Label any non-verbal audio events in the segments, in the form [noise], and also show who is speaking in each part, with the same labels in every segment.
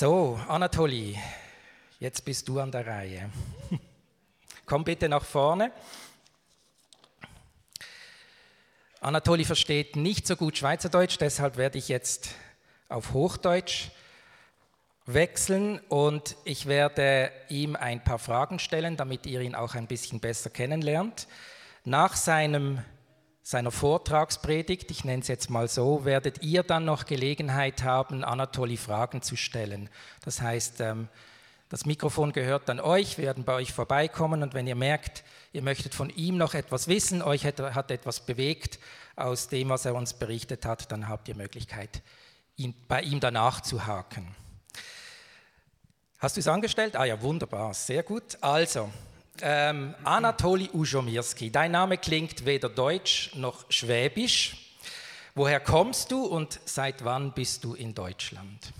Speaker 1: So, Anatoli, jetzt bist du an der Reihe. [laughs] Komm bitte nach vorne. Anatoli versteht nicht so gut Schweizerdeutsch, deshalb werde ich jetzt auf Hochdeutsch wechseln und ich werde ihm ein paar Fragen stellen, damit ihr ihn auch ein bisschen besser kennenlernt. Nach seinem seiner Vortragspredigt, ich nenne es jetzt mal so, werdet ihr dann noch Gelegenheit haben, Anatoli Fragen zu stellen. Das heißt, ähm, das Mikrofon gehört dann euch, wir werden bei euch vorbeikommen und wenn ihr merkt, ihr möchtet von ihm noch etwas wissen, euch hat etwas bewegt aus dem, was er uns berichtet hat, dann habt ihr Möglichkeit, bei ihm danach zu haken. Hast du es angestellt? Ah ja, wunderbar, sehr gut. Also, ähm, Anatoli Ujomirski, dein Name klingt weder deutsch noch schwäbisch. Woher kommst du und seit wann bist du in Deutschland?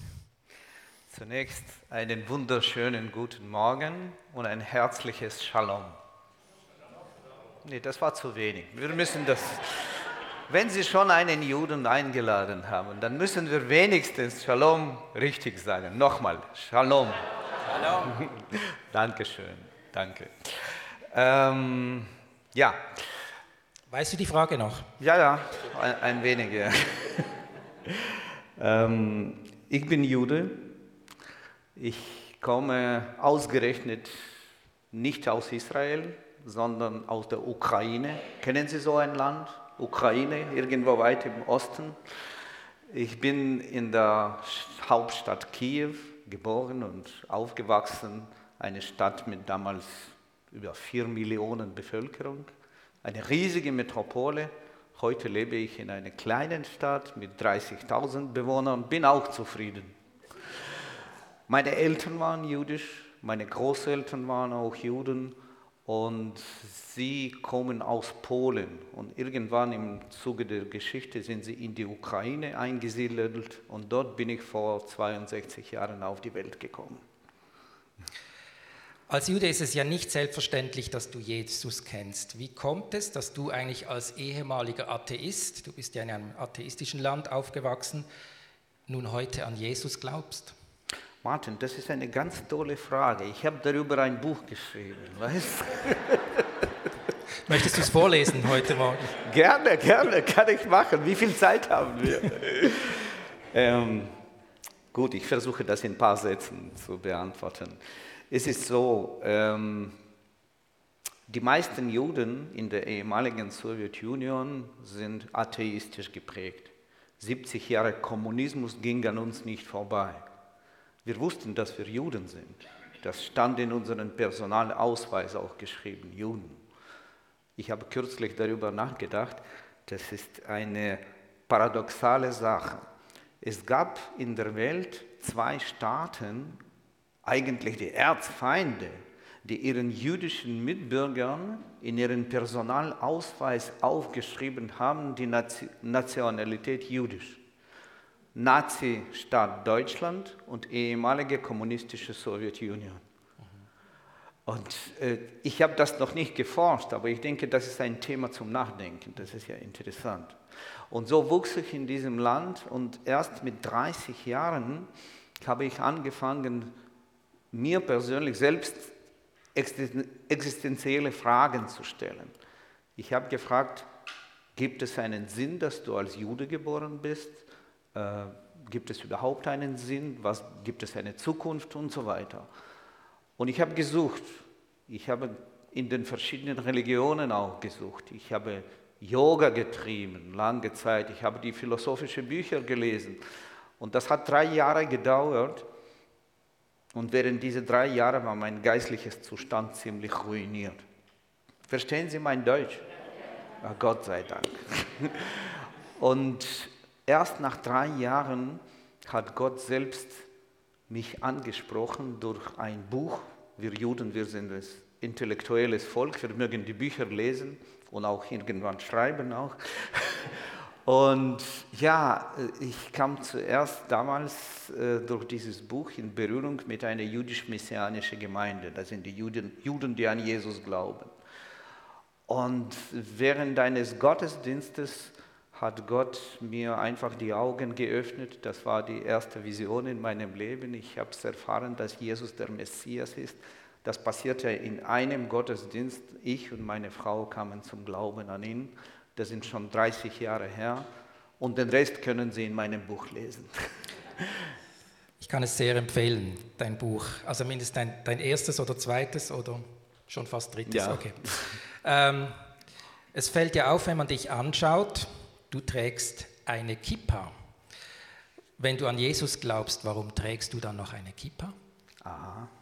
Speaker 2: Zunächst einen wunderschönen guten Morgen und ein herzliches Shalom. Nee, das war zu wenig. Wir müssen das, wenn Sie schon einen Juden eingeladen haben, dann müssen wir wenigstens Shalom richtig sagen. Nochmal, Shalom. Shalom. [laughs] Dankeschön. Danke. Ähm, ja.
Speaker 1: Weißt du die Frage noch?
Speaker 2: Ja, ja, ein, ein wenig, ja. [laughs] ähm, ich bin Jude. Ich komme ausgerechnet nicht aus Israel, sondern aus der Ukraine. Kennen Sie so ein Land? Ukraine, irgendwo weit im Osten. Ich bin in der Hauptstadt Kiew geboren und aufgewachsen eine Stadt mit damals über vier Millionen Bevölkerung, eine riesige Metropole. Heute lebe ich in einer kleinen Stadt mit 30.000 Bewohnern bin auch zufrieden. Meine Eltern waren jüdisch, meine Großeltern waren auch Juden und sie kommen aus Polen. Und irgendwann im Zuge der Geschichte sind sie in die Ukraine eingesiedelt und dort bin ich vor 62 Jahren auf die Welt gekommen.
Speaker 1: Als Jude ist es ja nicht selbstverständlich, dass du Jesus kennst. Wie kommt es, dass du eigentlich als ehemaliger Atheist, du bist ja in einem atheistischen Land aufgewachsen, nun heute an Jesus glaubst?
Speaker 2: Martin, das ist eine ganz tolle Frage. Ich habe darüber ein Buch geschrieben, weißt [laughs]
Speaker 1: Möchtest du es vorlesen heute Morgen?
Speaker 2: Gerne, gerne, kann ich machen. Wie viel Zeit haben wir? [laughs] ähm, gut, ich versuche das in ein paar Sätzen zu beantworten. Es ist so, ähm, die meisten Juden in der ehemaligen Sowjetunion sind atheistisch geprägt. 70 Jahre Kommunismus ging an uns nicht vorbei. Wir wussten, dass wir Juden sind. Das stand in unserem Personalausweis auch geschrieben, Juden. Ich habe kürzlich darüber nachgedacht, das ist eine paradoxale Sache. Es gab in der Welt zwei Staaten, eigentlich die Erzfeinde, die ihren jüdischen Mitbürgern in ihren Personalausweis aufgeschrieben haben, die Nationalität jüdisch. Nazi-Staat Deutschland und ehemalige kommunistische Sowjetunion. Und äh, ich habe das noch nicht geforscht, aber ich denke, das ist ein Thema zum Nachdenken. Das ist ja interessant. Und so wuchs ich in diesem Land und erst mit 30 Jahren habe ich angefangen, mir persönlich selbst existenzielle Fragen zu stellen. Ich habe gefragt, gibt es einen Sinn, dass du als Jude geboren bist? Äh, gibt es überhaupt einen Sinn? Was, gibt es eine Zukunft und so weiter? Und ich habe gesucht. Ich habe in den verschiedenen Religionen auch gesucht. Ich habe Yoga getrieben, lange Zeit. Ich habe die philosophischen Bücher gelesen. Und das hat drei Jahre gedauert. Und während dieser drei Jahre war mein geistliches Zustand ziemlich ruiniert. Verstehen Sie mein Deutsch? Ja, Gott sei Dank. [laughs] Und erst nach drei Jahren hat Gott selbst mich angesprochen durch ein Buch. Wir Juden, wir sind ein intellektuelles Volk, wir mögen die Bücher lesen und auch irgendwann schreiben auch. [laughs] Und ja, ich kam zuerst damals äh, durch dieses Buch in Berührung mit einer jüdisch-messianischen Gemeinde. Das sind die Juden, Juden, die an Jesus glauben. Und während eines Gottesdienstes hat Gott mir einfach die Augen geöffnet. Das war die erste Vision in meinem Leben. Ich habe es erfahren, dass Jesus der Messias ist. Das passierte in einem Gottesdienst. Ich und meine Frau kamen zum Glauben an ihn. Das sind schon 30 Jahre her. Und den Rest können Sie in meinem Buch lesen.
Speaker 1: Ich kann es sehr empfehlen, dein Buch. Also mindestens dein, dein erstes oder zweites oder schon fast drittes.
Speaker 2: Ja.
Speaker 1: Okay. Ähm, es fällt ja auf, wenn man dich anschaut, du trägst eine Kippa. Wenn du an Jesus glaubst, warum trägst du dann noch eine Kippa?
Speaker 2: Aha. [laughs]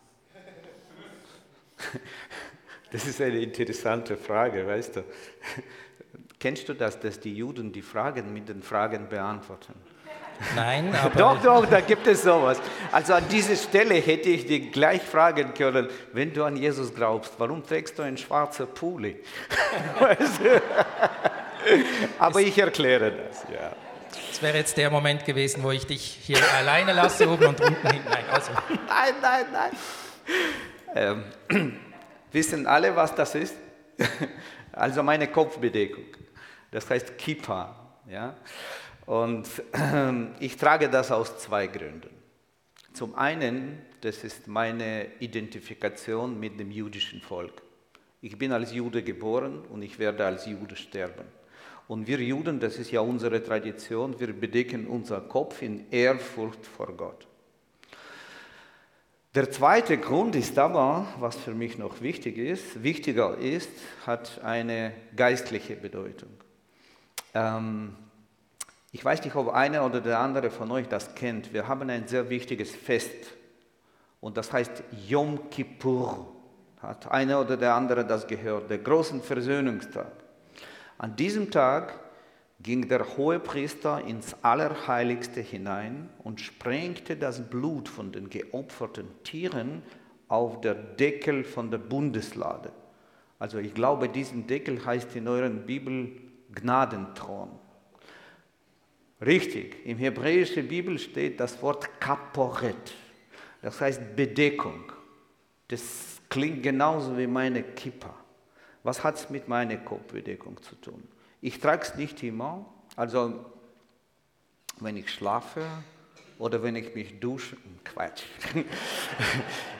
Speaker 2: Das ist eine interessante Frage, weißt du. Kennst du das, dass die Juden die Fragen mit den Fragen beantworten?
Speaker 1: Nein, [laughs] aber
Speaker 2: Doch, doch, da gibt es sowas. Also an dieser Stelle hätte ich dich gleich fragen können, wenn du an Jesus glaubst, warum trägst du einen schwarzen Pulli? [laughs] Aber ich erkläre das, ja.
Speaker 1: es wäre jetzt der Moment gewesen, wo ich dich hier alleine lasse, oben und unten hinten. Nein, also,
Speaker 2: Nein, nein, nein. Ähm, [clears throat] wissen alle, was das ist? [laughs] Also meine Kopfbedeckung. Das heißt Kippa. Ja? Und [clears throat] ich trage das aus zwei Gründen. Zum einen, das ist meine Identifikation mit dem jüdischen Volk. Ich bin als Jude geboren und ich werde als Jude sterben. Und wir Juden, das ist ja unsere Tradition, wir bedecken unser Kopf in Ehrfurcht vor Gott. Der zweite Grund ist aber, was für mich noch wichtig ist, wichtiger ist, hat eine geistliche Bedeutung. Ähm, ich weiß nicht, ob einer oder der andere von euch das kennt. Wir haben ein sehr wichtiges Fest und das heißt Yom Kippur. Hat einer oder der andere das gehört? Der großen Versöhnungstag. An diesem Tag ging der Hohepriester ins Allerheiligste hinein und sprengte das Blut von den geopferten Tieren auf der Deckel von der Bundeslade. Also ich glaube, diesen Deckel heißt in euren Bibel Gnadenthron. Richtig, im hebräischen Bibel steht das Wort Kaporet. Das heißt Bedeckung. Das klingt genauso wie meine Kippa. Was hat es mit meiner Kopfbedeckung zu tun? Ich trage es nicht immer, also wenn ich schlafe oder wenn ich mich dusche, Quatsch. [laughs]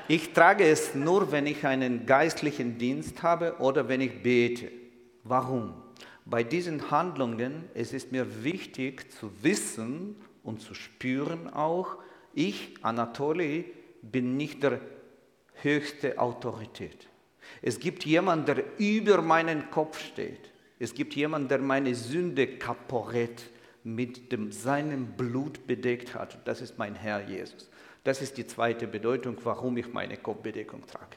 Speaker 2: Ich trage es nur, wenn ich einen geistlichen Dienst habe oder wenn ich bete. Warum? Bei diesen Handlungen es ist mir wichtig zu wissen und zu spüren auch, ich, Anatoli, bin nicht der höchste Autorität. Es gibt jemanden, der über meinen Kopf steht. Es gibt jemanden, der meine Sünde kaporett mit dem, seinem Blut bedeckt hat. Das ist mein Herr Jesus. Das ist die zweite Bedeutung, warum ich meine Kopfbedeckung trage.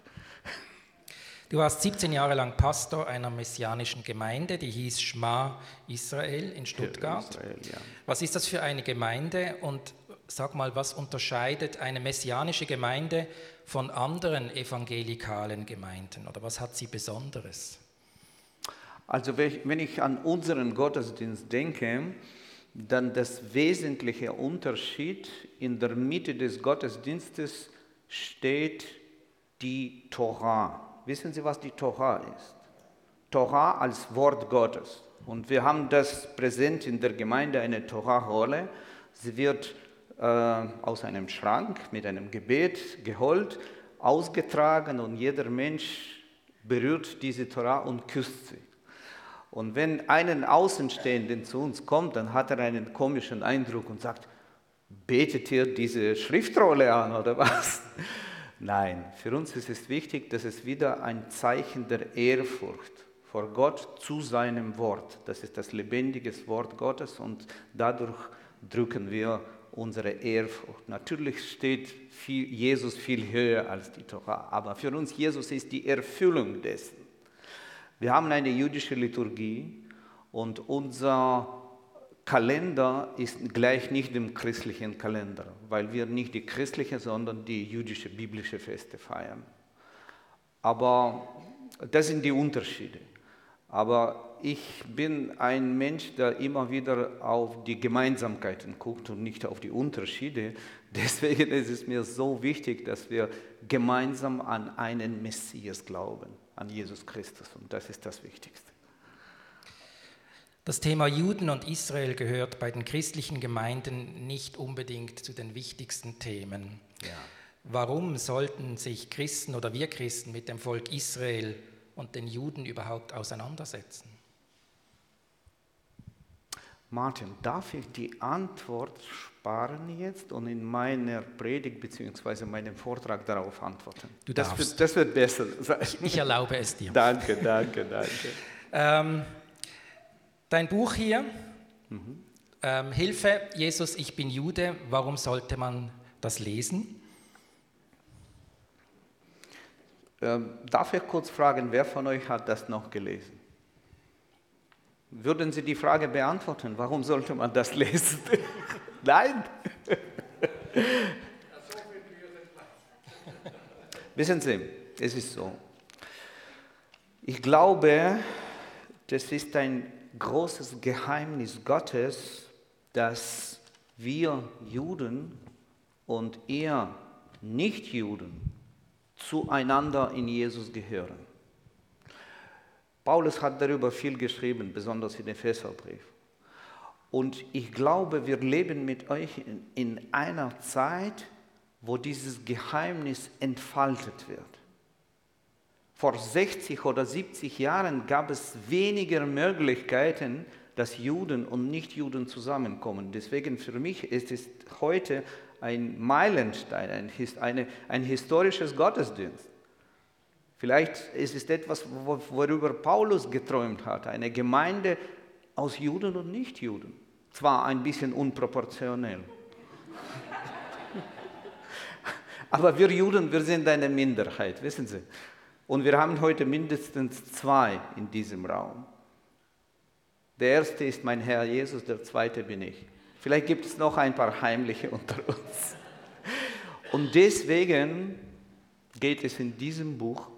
Speaker 1: Du warst 17 Jahre lang Pastor einer messianischen Gemeinde, die hieß Schma Israel in Stuttgart.
Speaker 2: Israel, ja.
Speaker 1: Was ist das für eine Gemeinde und sag mal, was unterscheidet eine messianische Gemeinde von anderen evangelikalen Gemeinden oder was hat sie Besonderes?
Speaker 2: Also wenn ich an unseren Gottesdienst denke, dann das wesentliche Unterschied in der Mitte des Gottesdienstes steht die Torah. Wissen Sie, was die Torah ist? Torah als Wort Gottes. Und wir haben das präsent in der Gemeinde, eine Torah-Rolle. Sie wird äh, aus einem Schrank mit einem Gebet geholt, ausgetragen und jeder Mensch berührt diese Torah und küsst sie. Und wenn einen Außenstehenden zu uns kommt, dann hat er einen komischen Eindruck und sagt, betet ihr diese Schriftrolle an oder was? Nein, für uns ist es wichtig, dass es wieder ein Zeichen der Ehrfurcht vor Gott zu seinem Wort. Das ist das lebendige Wort Gottes und dadurch drücken wir unsere Ehrfurcht. Natürlich steht viel, Jesus viel höher als die Torah, aber für uns Jesus ist die Erfüllung dessen. Wir haben eine jüdische Liturgie und unser Kalender ist gleich nicht dem christlichen Kalender, weil wir nicht die christliche, sondern die jüdische biblische Feste feiern. Aber das sind die Unterschiede. Aber ich bin ein Mensch, der immer wieder auf die Gemeinsamkeiten guckt und nicht auf die Unterschiede. [laughs] Deswegen ist es mir so wichtig, dass wir gemeinsam an einen Messias glauben, an Jesus Christus. Und das ist das Wichtigste.
Speaker 1: Das Thema Juden und Israel gehört bei den christlichen Gemeinden nicht unbedingt zu den wichtigsten Themen. Ja. Warum sollten sich Christen oder wir Christen mit dem Volk Israel und den Juden überhaupt auseinandersetzen?
Speaker 2: Martin, darf ich die Antwort sparen jetzt und in meiner Predigt bzw. meinem Vortrag darauf antworten?
Speaker 1: Du darfst.
Speaker 2: Das wird, das wird besser.
Speaker 1: Ich, ich, erlaube es dir.
Speaker 2: danke, danke, danke.
Speaker 1: Ähm, dein Buch hier, mhm. ähm, Hilfe, Jesus, ich bin Jude, warum sollte man das lesen?
Speaker 2: Ähm, darf ich kurz fragen, wer von euch hat das noch gelesen? Würden Sie die Frage beantworten, warum sollte man das lesen? [laughs] Nein? [laughs] Wissen Sie, es ist so. Ich glaube, das ist ein großes Geheimnis Gottes, dass wir Juden und ihr Nichtjuden zueinander in Jesus gehören. Paulus hat darüber viel geschrieben, besonders in Epheserbrief. Und ich glaube, wir leben mit euch in einer Zeit, wo dieses Geheimnis entfaltet wird. Vor 60 oder 70 Jahren gab es weniger Möglichkeiten, dass Juden und Nichtjuden zusammenkommen. Deswegen für mich ist es heute ein Meilenstein, ein, eine, ein historisches Gottesdienst. Vielleicht ist es etwas, worüber Paulus geträumt hat, eine Gemeinde aus Juden und Nichtjuden. Zwar ein bisschen unproportionell. [laughs] Aber wir Juden, wir sind eine Minderheit, wissen Sie. Und wir haben heute mindestens zwei in diesem Raum. Der erste ist mein Herr Jesus, der zweite bin ich. Vielleicht gibt es noch ein paar Heimliche [laughs] unter uns. Und deswegen geht es in diesem Buch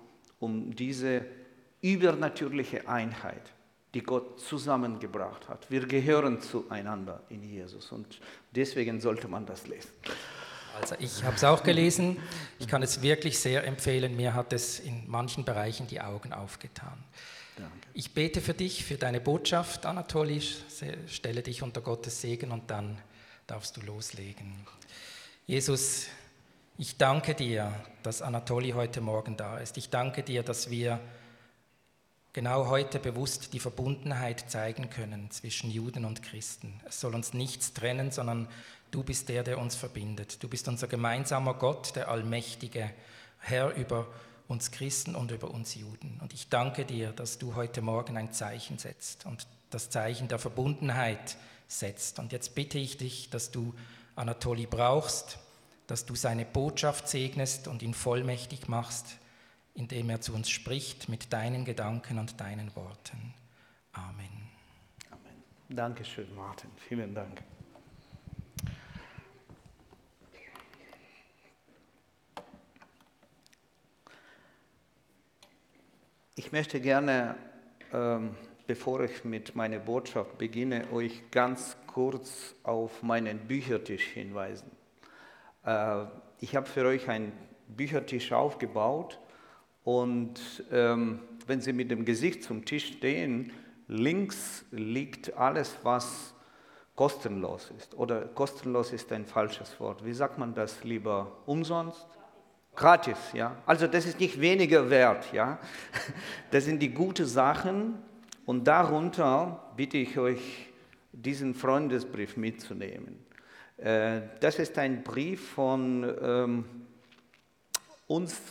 Speaker 2: um diese übernatürliche Einheit, die Gott zusammengebracht hat. Wir gehören zueinander in Jesus und deswegen sollte man das lesen.
Speaker 1: Also ich habe es auch gelesen. Ich kann es wirklich sehr empfehlen. Mir hat es in manchen Bereichen die Augen aufgetan. Danke. Ich bete für dich, für deine Botschaft, Anatoli. Stelle dich unter Gottes Segen und dann darfst du loslegen. Jesus, ich danke dir, dass Anatoli heute Morgen da ist. Ich danke dir, dass wir genau heute bewusst die Verbundenheit zeigen können zwischen Juden und Christen. Es soll uns nichts trennen, sondern du bist der, der uns verbindet. Du bist unser gemeinsamer Gott, der allmächtige Herr über uns Christen und über uns Juden. Und ich danke dir, dass du heute Morgen ein Zeichen setzt und das Zeichen der Verbundenheit setzt. Und jetzt bitte ich dich, dass du Anatoli brauchst, dass du seine Botschaft segnest und ihn vollmächtig machst, indem er zu uns spricht mit deinen Gedanken und deinen Worten. Amen.
Speaker 2: Amen. Dankeschön, Martin. Vielen Dank. Ich möchte gerne, ähm, bevor ich mit meiner Botschaft beginne, euch ganz kurz auf meinen Büchertisch hinweisen. Äh, ich habe für euch einen Büchertisch aufgebaut und ähm, wenn Sie mit dem Gesicht zum Tisch stehen, links liegt alles, was kostenlos ist. Oder kostenlos ist ein falsches Wort. Wie sagt man das lieber? Umsonst? Gratis, ja. Also das ist nicht weniger wert, ja. Das sind die guten Sachen und darunter bitte ich euch, diesen Freundesbrief mitzunehmen. Äh, das ist ein Brief von ähm, uns,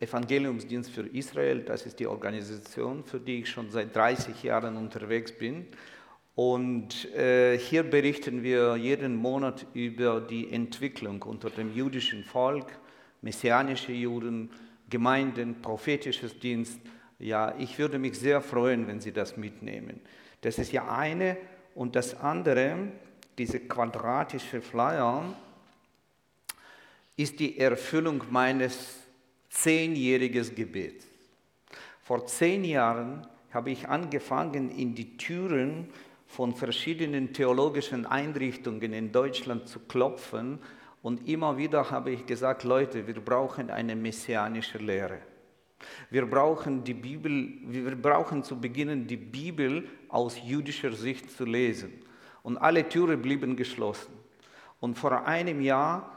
Speaker 2: Evangeliumsdienst für Israel. Das ist die Organisation, für die ich schon seit 30 Jahren unterwegs bin. Und äh, hier berichten wir jeden Monat über die Entwicklung unter dem jüdischen Volk, messianische Juden, Gemeinden, prophetisches Dienst. Ja, ich würde mich sehr freuen, wenn Sie das mitnehmen. Das ist ja eine. Und das andere, diese quadratische Flyer, ist die Erfüllung meines zehnjährigen Gebets. Vor zehn Jahren habe ich angefangen, in die Türen von verschiedenen theologischen Einrichtungen in Deutschland zu klopfen und immer wieder habe ich gesagt, Leute, wir brauchen eine messianische Lehre. Wir brauchen die Bibel, wir brauchen zu beginnen, die Bibel aus jüdischer Sicht zu lesen. Und alle Türen blieben geschlossen. Und vor einem Jahr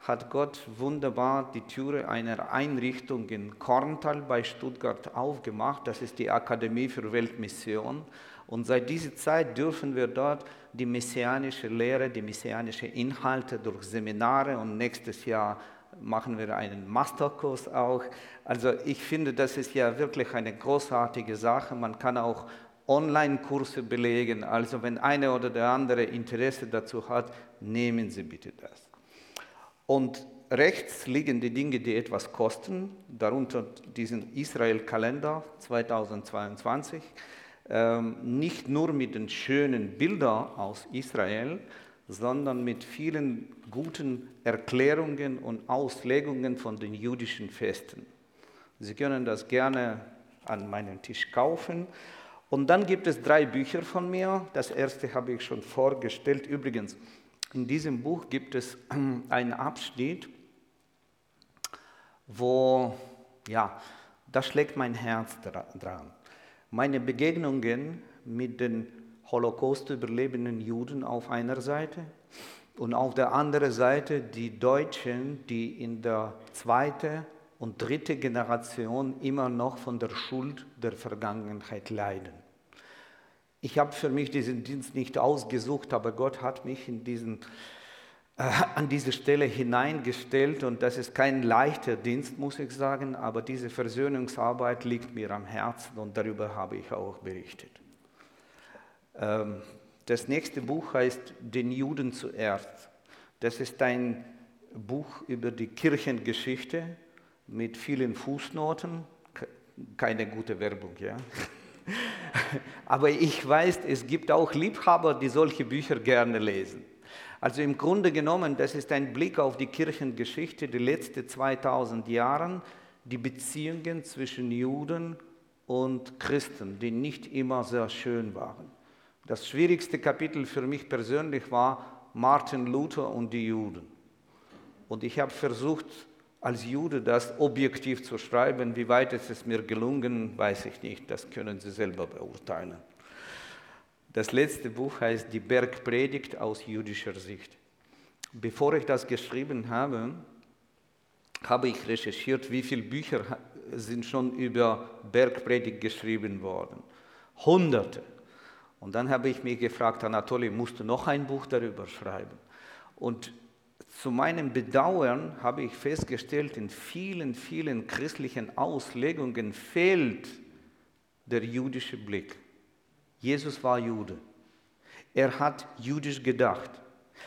Speaker 2: hat Gott wunderbar die Türe einer Einrichtung in Korntal bei Stuttgart aufgemacht. Das ist die Akademie für Weltmission. Und seit dieser Zeit dürfen wir dort die messianische Lehre, die messianischen Inhalte durch Seminare und nächstes Jahr machen wir einen Masterkurs auch. Also ich finde, das ist ja wirklich eine großartige Sache. Man kann auch Online-Kurse belegen. Also wenn eine oder der andere Interesse dazu hat, nehmen Sie bitte das. Und rechts liegen die Dinge, die etwas kosten, darunter diesen Israel-Kalender 2022. Ähm, nicht nur mit den schönen Bildern aus Israel, sondern mit vielen guten Erklärungen und Auslegungen von den jüdischen Festen. Sie können das gerne an meinem Tisch kaufen. Und dann gibt es drei Bücher von mir. Das erste habe ich schon vorgestellt. Übrigens, in diesem Buch gibt es [clears throat] einen Abschnitt, wo, ja, da schlägt mein Herz dran. Meine Begegnungen mit den Holocaust überlebenden Juden auf einer Seite und auf der anderen Seite die Deutschen, die in der zweiten und dritten Generation immer noch von der Schuld der Vergangenheit leiden. Ich habe für mich diesen Dienst nicht ausgesucht, aber Gott hat mich in diesen, [laughs] an diese Stelle hineingestellt und das ist kein leichter Dienst, muss ich sagen, aber diese Versöhnungsarbeit liegt mir am Herzen und darüber habe ich auch berichtet. Ähm, das nächste Buch heißt Den Juden zuerst. Das ist ein Buch über die Kirchengeschichte mit vielen Fußnoten. Keine gute Werbung, ja. [laughs] Aber ich weiß, es gibt auch Liebhaber, die solche Bücher gerne lesen. Also im Grunde genommen, das ist ein Blick auf die Kirchengeschichte die letzten 2000 Jahre, die Beziehungen zwischen Juden und Christen, die nicht immer sehr schön waren. Das schwierigste Kapitel für mich persönlich war Martin Luther und die Juden. Und ich habe versucht, als Jude das objektiv zu schreiben. Wie weit ist es mir gelungen, weiß ich nicht. Das können Sie selber beurteilen. Das letzte Buch heißt Die Bergpredigt aus jüdischer Sicht. Bevor ich das geschrieben habe, habe ich recherchiert, wie viele Bücher sind schon über Bergpredigt geschrieben worden. Hunderte. Und dann habe ich mich gefragt, Anatoly, musst du noch ein Buch darüber schreiben? Und zu meinem Bedauern habe ich festgestellt, in vielen, vielen christlichen Auslegungen fehlt der jüdische Blick. Jesus war Jude. Er hat jüdisch gedacht.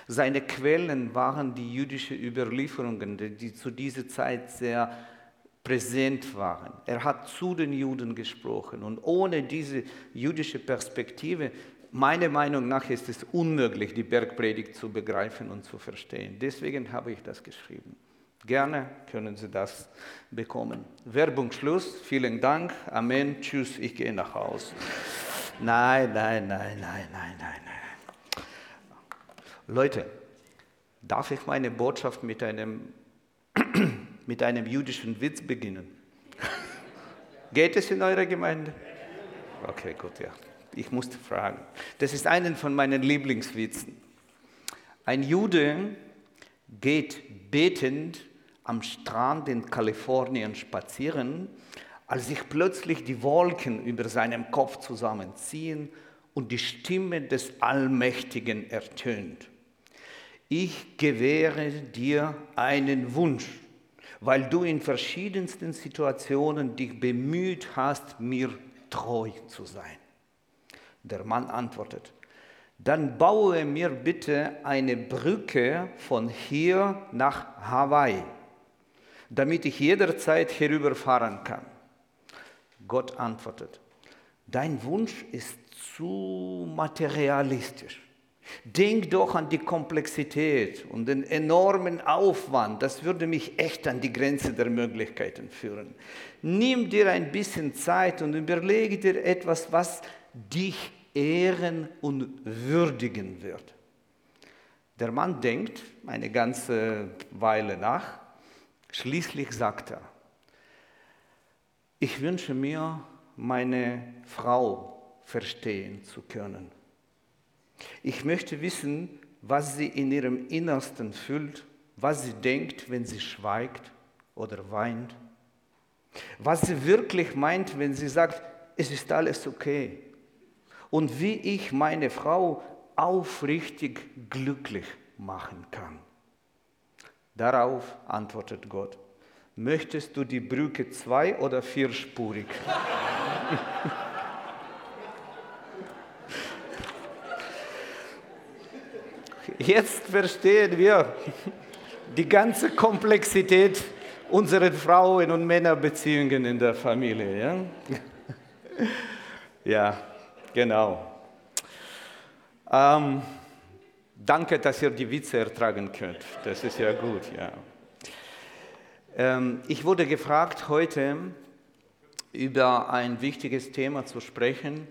Speaker 2: Seine Quellen waren die jüdischen Überlieferungen, die zu dieser Zeit sehr präsent waren. Er hat zu den Juden gesprochen und ohne diese jüdische Perspektive meiner Meinung nach ist es unmöglich, die Bergpredigt zu begreifen und zu verstehen. Deswegen habe ich das geschrieben. Gerne können Sie das bekommen. Werbung Schluss. Vielen Dank. Amen. Tschüss. Ich gehe nach Hause. Nein, nein, nein, nein, nein, nein, nein. Leute, darf ich meine Botschaft mit einem, [clears throat] mit einem jüdischen Witz beginnen? [laughs] Geht es in eurer Gemeinde? Okay, gut, ja. Ich musste fragen. Das ist einen von meinen Lieblingswitzen. Ein Jude geht betend am Strand in Kalifornien spazieren, als sich plötzlich die Wolken über seinem Kopf zusammenziehen und die Stimme des Allmächtigen ertönt. Ich gewähre dir einen Wunsch, weil du in verschiedensten Situationen dich bemüht hast, mir treu zu sein. Der Mann antwortet, dann baue mir bitte eine Brücke von hier nach Hawaii, damit ich jederzeit herüberfahren kann. Gott antwortet, dein Wunsch ist zu materialistisch. Denk doch an die Komplexität und den enormen Aufwand. Das würde mich echt an die Grenze der Möglichkeiten führen. Nimm dir ein bisschen Zeit und überlege dir etwas, was dich ehren und würdigen wird. Der Mann denkt eine ganze Weile nach, schließlich sagt er, Ich wünsche mir, meine Frau verstehen zu können. Ich möchte wissen, was sie in ihrem Innersten fühlt, was sie denkt, wenn sie schweigt oder weint, was sie wirklich meint, wenn sie sagt, es ist alles okay. Und wie ich meine Frau aufrichtig glücklich machen kann. Darauf antwortet Gott, möchtest du die Brücke zwei- oder vierspurig? Jetzt verstehen wir die ganze Komplexität unserer Frauen- und Männerbeziehungen in der Familie. Ja, ja genau. Ähm, danke, dass ihr die Witze ertragen könnt. Das ist ja gut. Ja. Ähm, ich wurde gefragt, heute über ein wichtiges Thema zu sprechen,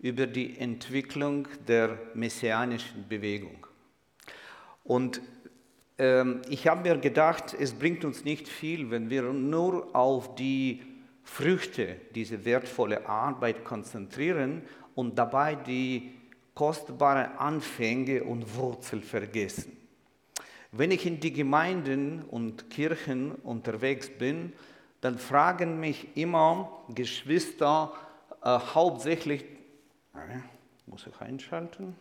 Speaker 2: über die Entwicklung der messianischen Bewegung. Und ähm, ich habe mir gedacht, es bringt uns nicht viel, wenn wir nur auf die Früchte dieser wertvollen Arbeit konzentrieren und dabei die kostbaren Anfänge und Wurzel vergessen. Wenn ich in die Gemeinden und Kirchen unterwegs bin, dann fragen mich immer Geschwister äh, hauptsächlich, äh, muss ich einschalten?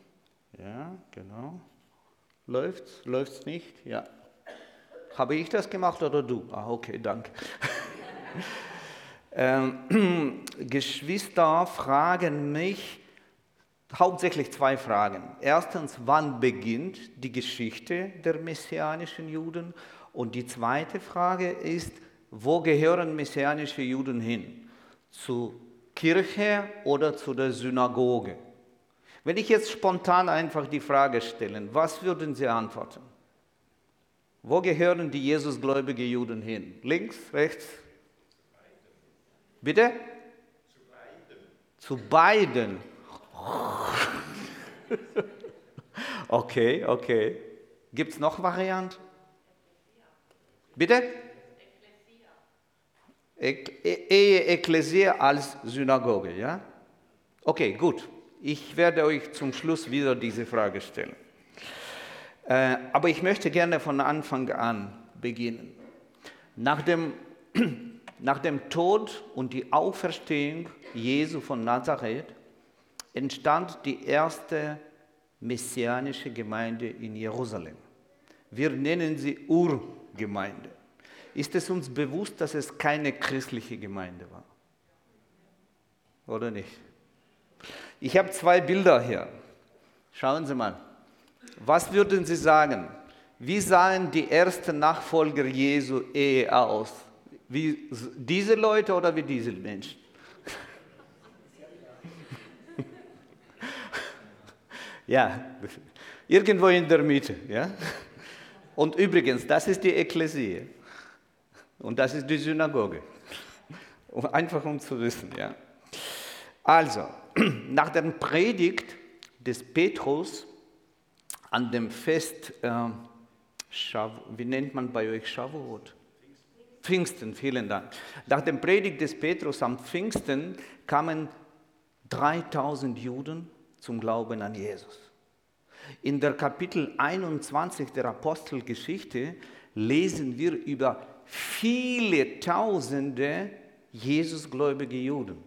Speaker 2: Ja, genau. Läuft's? Läuft's nicht? Ja. Habe ich das gemacht oder du? Ah, okay, danke. [laughs] ähm, [clears throat] Geschwister fragen mich hauptsächlich zwei Fragen. Erstens, wann beginnt die Geschichte der messianischen Juden? Und die zweite Frage ist, wo gehören messianische Juden hin? Zur Kirche oder zu der Synagoge? Wenn ich jetzt spontan einfach die Frage stelle, was würden Sie antworten? Wo gehören die Jesusgläubigen Juden hin? Links, rechts? Bitte? Zu beiden. Zu beiden. Okay, okay. Gibt es noch Varianten? Bitte? Ehe Ekklesia als Synagoge, ja? Okay, gut. Ich werde euch zum Schluss wieder diese Frage stellen. Äh, aber ich möchte gerne von Anfang an beginnen. Nach dem, [clears throat] nach dem Tod und die Auferstehung Jesu von Nazareth entstand die erste messianische Gemeinde in Jerusalem. Wir nennen sie Urgemeinde. Ist es uns bewusst, dass es keine christliche Gemeinde war? Oder nicht? Ich habe zwei Bilder hier. Schauen Sie mal. Was würden Sie sagen? Wie sahen die ersten Nachfolger Jesu Ehe aus? Wie diese Leute oder wie diese Menschen? Ja, irgendwo in der Mitte. Ja? Und übrigens, das ist die Ekklesie. Und das ist die Synagoge. Einfach um zu wissen. Ja? Also, [clears throat] nach der Predigt des Petrus an dem Fest, äh, wie nennt man bei euch Shavuot? Pfingsten, vielen Dank. Nach dem Predigt des Petrus am Pfingsten kamen 3000 Juden zum Glauben an Jesus. In der Kapitel 21 der Apostelgeschichte lesen wir über viele Tausende Jesusgläubige Juden.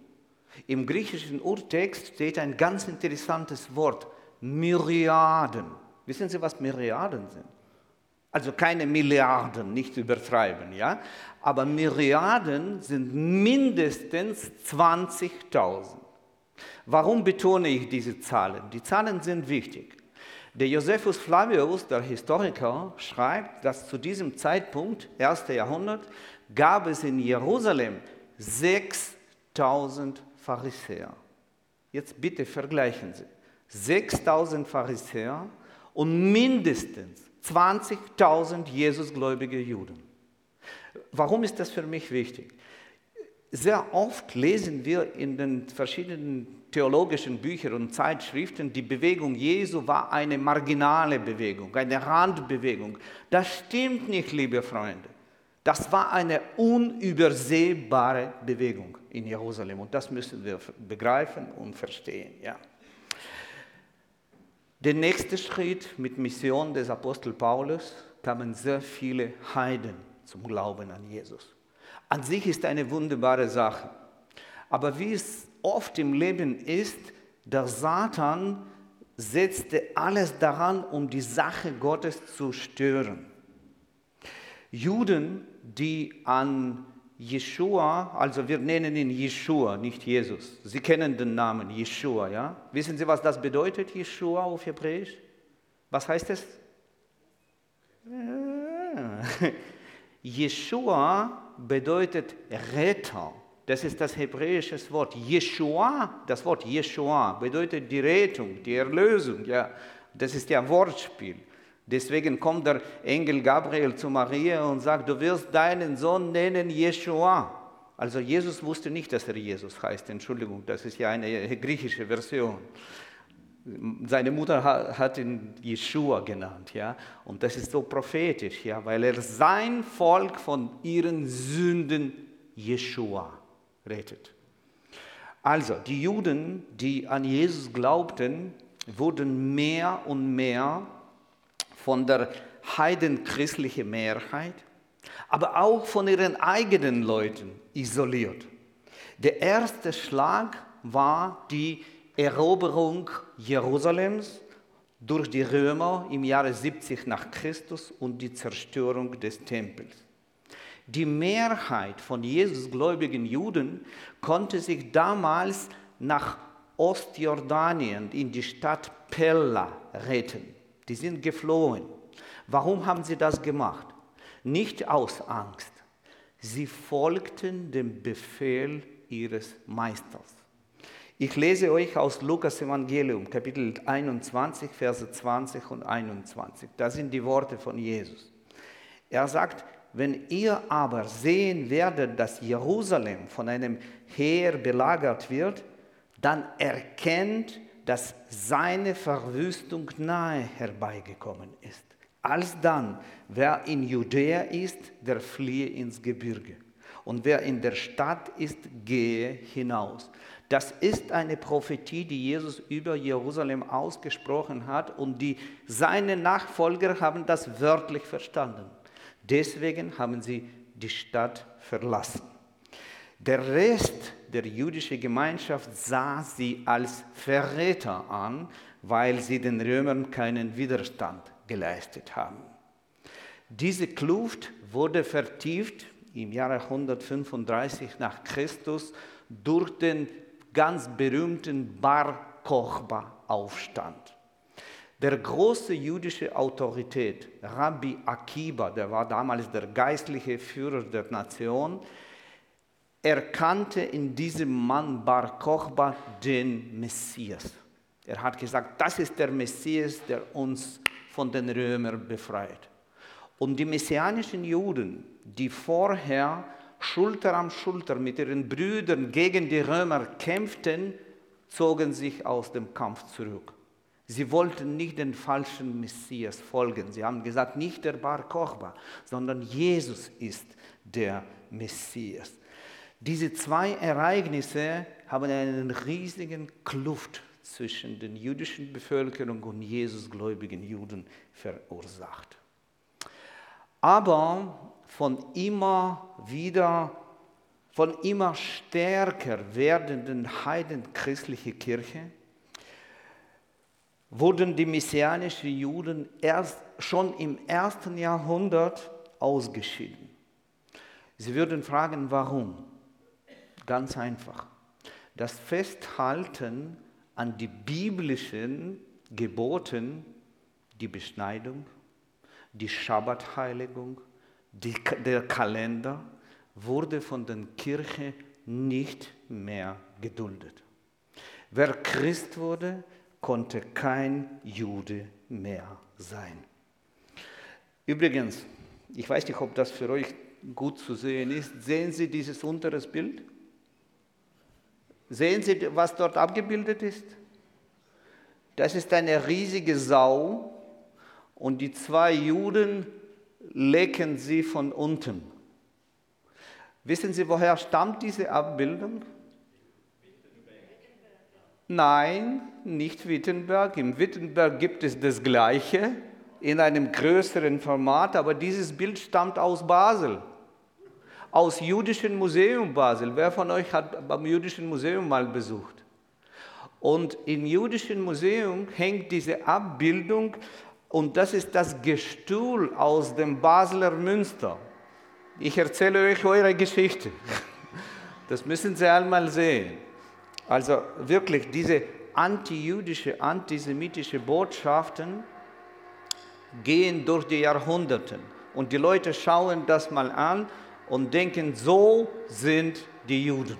Speaker 2: Im griechischen Urtext steht ein ganz interessantes Wort, Myriaden. Wissen Sie, was Myriaden sind? Also keine Milliarden, nicht übertreiben, ja? Aber Myriaden sind mindestens 20.000. Warum betone ich diese Zahlen? Die Zahlen sind wichtig. Der Josephus Flavius, der Historiker, schreibt, dass zu diesem Zeitpunkt, 1. Jahrhundert, gab es in Jerusalem 6000 Pharisäer. Jetzt bitte vergleichen Sie. 6000 Pharisäer und mindestens 20.000 Jesusgläubige Juden. Warum ist das für mich wichtig? Sehr oft lesen wir in den verschiedenen theologischen Büchern und Zeitschriften, die Bewegung Jesu war eine marginale Bewegung, eine Randbewegung. Das stimmt nicht, liebe Freunde. Das war eine unübersehbare Bewegung in Jerusalem und das müssen wir begreifen und verstehen. Ja. Der nächste Schritt mit Mission des Apostel Paulus kamen sehr viele Heiden zum Glauben an Jesus. An sich ist eine wunderbare Sache. Aber wie es oft im Leben ist, der Satan setzte alles daran, um die Sache Gottes zu stören. Juden, die an Jeshua, also wir nennen ihn Jeshua, nicht Jesus. Sie kennen den Namen Jeshua, ja? Wissen Sie, was das bedeutet, Jeshua auf Hebräisch? Was heißt es? Jeshua bedeutet Retter. Das ist das hebräische Wort. Jeshua, das Wort Jeshua bedeutet die Rettung, die Erlösung. Ja, das ist ja Wortspiel. Deswegen kommt der Engel Gabriel zu Maria und sagt, du wirst deinen Sohn nennen Jeshua. Also Jesus wusste nicht, dass er Jesus heißt. Entschuldigung, das ist ja eine griechische Version. Seine Mutter hat ihn Jeshua genannt, ja, und das ist so prophetisch, ja, weil er sein Volk von ihren Sünden Jeshua rettet. Also, die Juden, die an Jesus glaubten, wurden mehr und mehr von der heidenchristlichen Mehrheit, aber auch von ihren eigenen Leuten isoliert. Der erste Schlag war die Eroberung Jerusalems durch die Römer im Jahre 70 nach Christus und die Zerstörung des Tempels. Die Mehrheit von Jesusgläubigen Juden konnte sich damals nach Ostjordanien in die Stadt Pella retten. Die sind geflohen. Warum haben sie das gemacht? Nicht aus Angst. Sie folgten dem Befehl ihres Meisters. Ich lese euch aus Lukas Evangelium, Kapitel 21, Verse 20 und 21. Das sind die Worte von Jesus. Er sagt, wenn ihr aber sehen werdet, dass Jerusalem von einem Heer belagert wird, dann erkennt, dass seine Verwüstung nahe herbeigekommen ist. Alsdann, wer in Judäa ist, der fliehe ins Gebirge. Und wer in der Stadt ist, gehe hinaus. Das ist eine Prophetie, die Jesus über Jerusalem ausgesprochen hat und die seine Nachfolger haben das wörtlich verstanden. Deswegen haben sie die Stadt verlassen. Der Rest der jüdischen Gemeinschaft sah sie als Verräter an, weil sie den Römern keinen Widerstand geleistet haben. Diese Kluft wurde vertieft im Jahre 135 nach Christus durch den ganz berühmten Bar Kochba-Aufstand. Der große jüdische Autorität, Rabbi Akiba, der war damals der geistliche Führer der Nation, erkannte in diesem Mann Bar Kochba den Messias. Er hat gesagt, das ist der Messias, der uns von den Römern befreit. Und die messianischen Juden, die vorher Schulter an Schulter mit ihren Brüdern gegen die Römer kämpften, zogen sich aus dem Kampf zurück. Sie wollten nicht den falschen Messias folgen. Sie haben gesagt, nicht der Bar Kochba, sondern Jesus ist der Messias. Diese zwei Ereignisse haben einen riesigen Kluft zwischen der jüdischen Bevölkerung und Jesusgläubigen Juden verursacht. Aber von immer wieder, von immer stärker werdenden heidenchristlichen Kirche wurden die messianischen Juden erst schon im ersten Jahrhundert ausgeschieden. Sie würden fragen, warum? Ganz einfach. Das Festhalten an die biblischen Geboten, die Beschneidung, die Schabbatheiligung, die, der Kalender wurde von der Kirche nicht mehr geduldet. Wer Christ wurde, konnte kein Jude mehr sein. Übrigens, ich weiß nicht, ob das für euch gut zu sehen ist. Sehen Sie dieses unteres Bild? Sehen Sie, was dort abgebildet ist? Das ist eine riesige Sau und die zwei Juden lecken sie von unten. Wissen Sie, woher stammt diese Abbildung? Nein, nicht Wittenberg. Im Wittenberg gibt es das Gleiche in einem größeren Format, aber dieses Bild stammt aus Basel, aus Jüdischen Museum Basel. Wer von euch hat beim Jüdischen Museum mal besucht? Und im Jüdischen Museum hängt diese Abbildung und das ist das Gestuhl aus dem Basler Münster. Ich erzähle euch eure Geschichte. [laughs] Das müssen Sie einmal sehen. Also wirklich diese antijüdische, antisemitische Botschaften gehen durch die Jahrhunderte. Und die Leute schauen das mal an und denken, so sind die Juden.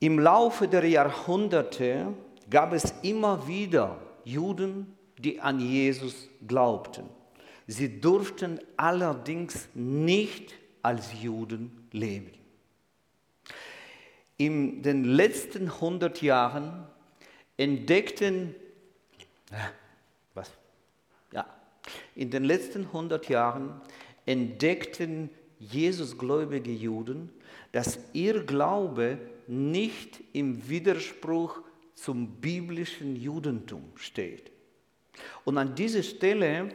Speaker 2: Im Laufe der Jahrhunderte gab es immer wieder Juden, die an Jesus glaubten. Sie durften allerdings nicht als Juden leben. In den letzten 100 Jahren entdeckten, äh, was? Ja, in den letzten 100 Jahren entdeckten Jesusgläubige Juden, dass ihr Glaube nicht im Widerspruch zum biblischen Judentum steht. Und an dieser Stelle